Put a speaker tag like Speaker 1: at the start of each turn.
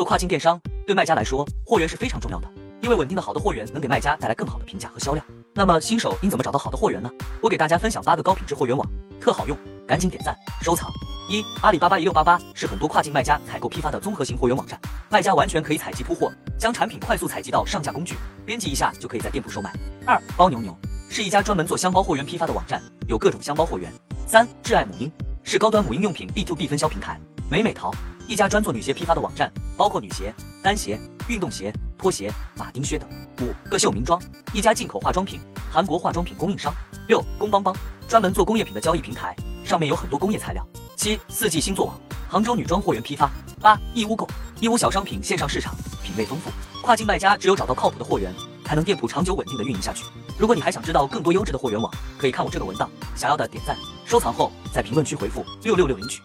Speaker 1: 做跨境电商，对卖家来说，货源是非常重要的，因为稳定的好的货源能给卖家带来更好的评价和销量。那么新手应怎么找到好的货源呢？我给大家分享八个高品质货源网，特好用，赶紧点赞收藏。一、阿里巴巴一六八八是很多跨境卖家采购批发的综合型货源网站，卖家完全可以采集铺货，将产品快速采集到上架工具，编辑一下就可以在店铺售卖。二、包牛牛是一家专门做箱包货源批发的网站，有各种箱包货源。三、挚爱母婴是高端母婴用品 B to B 分销平台。美美淘。一家专做女鞋批发的网站，包括女鞋、单鞋、运动鞋、拖鞋、马丁靴等。五个秀名庄，一家进口化妆品、韩国化妆品供应商。六工帮帮，专门做工业品的交易平台，上面有很多工业材料。七四季星座网，杭州女装货源批发。八义乌购，义乌小商品线上市场，品类丰富。跨境卖家只有找到靠谱的货源，才能店铺长久稳定的运营下去。如果你还想知道更多优质的货源网，可以看我这个文档。想要的点赞收藏后，在评论区回复六六六领取。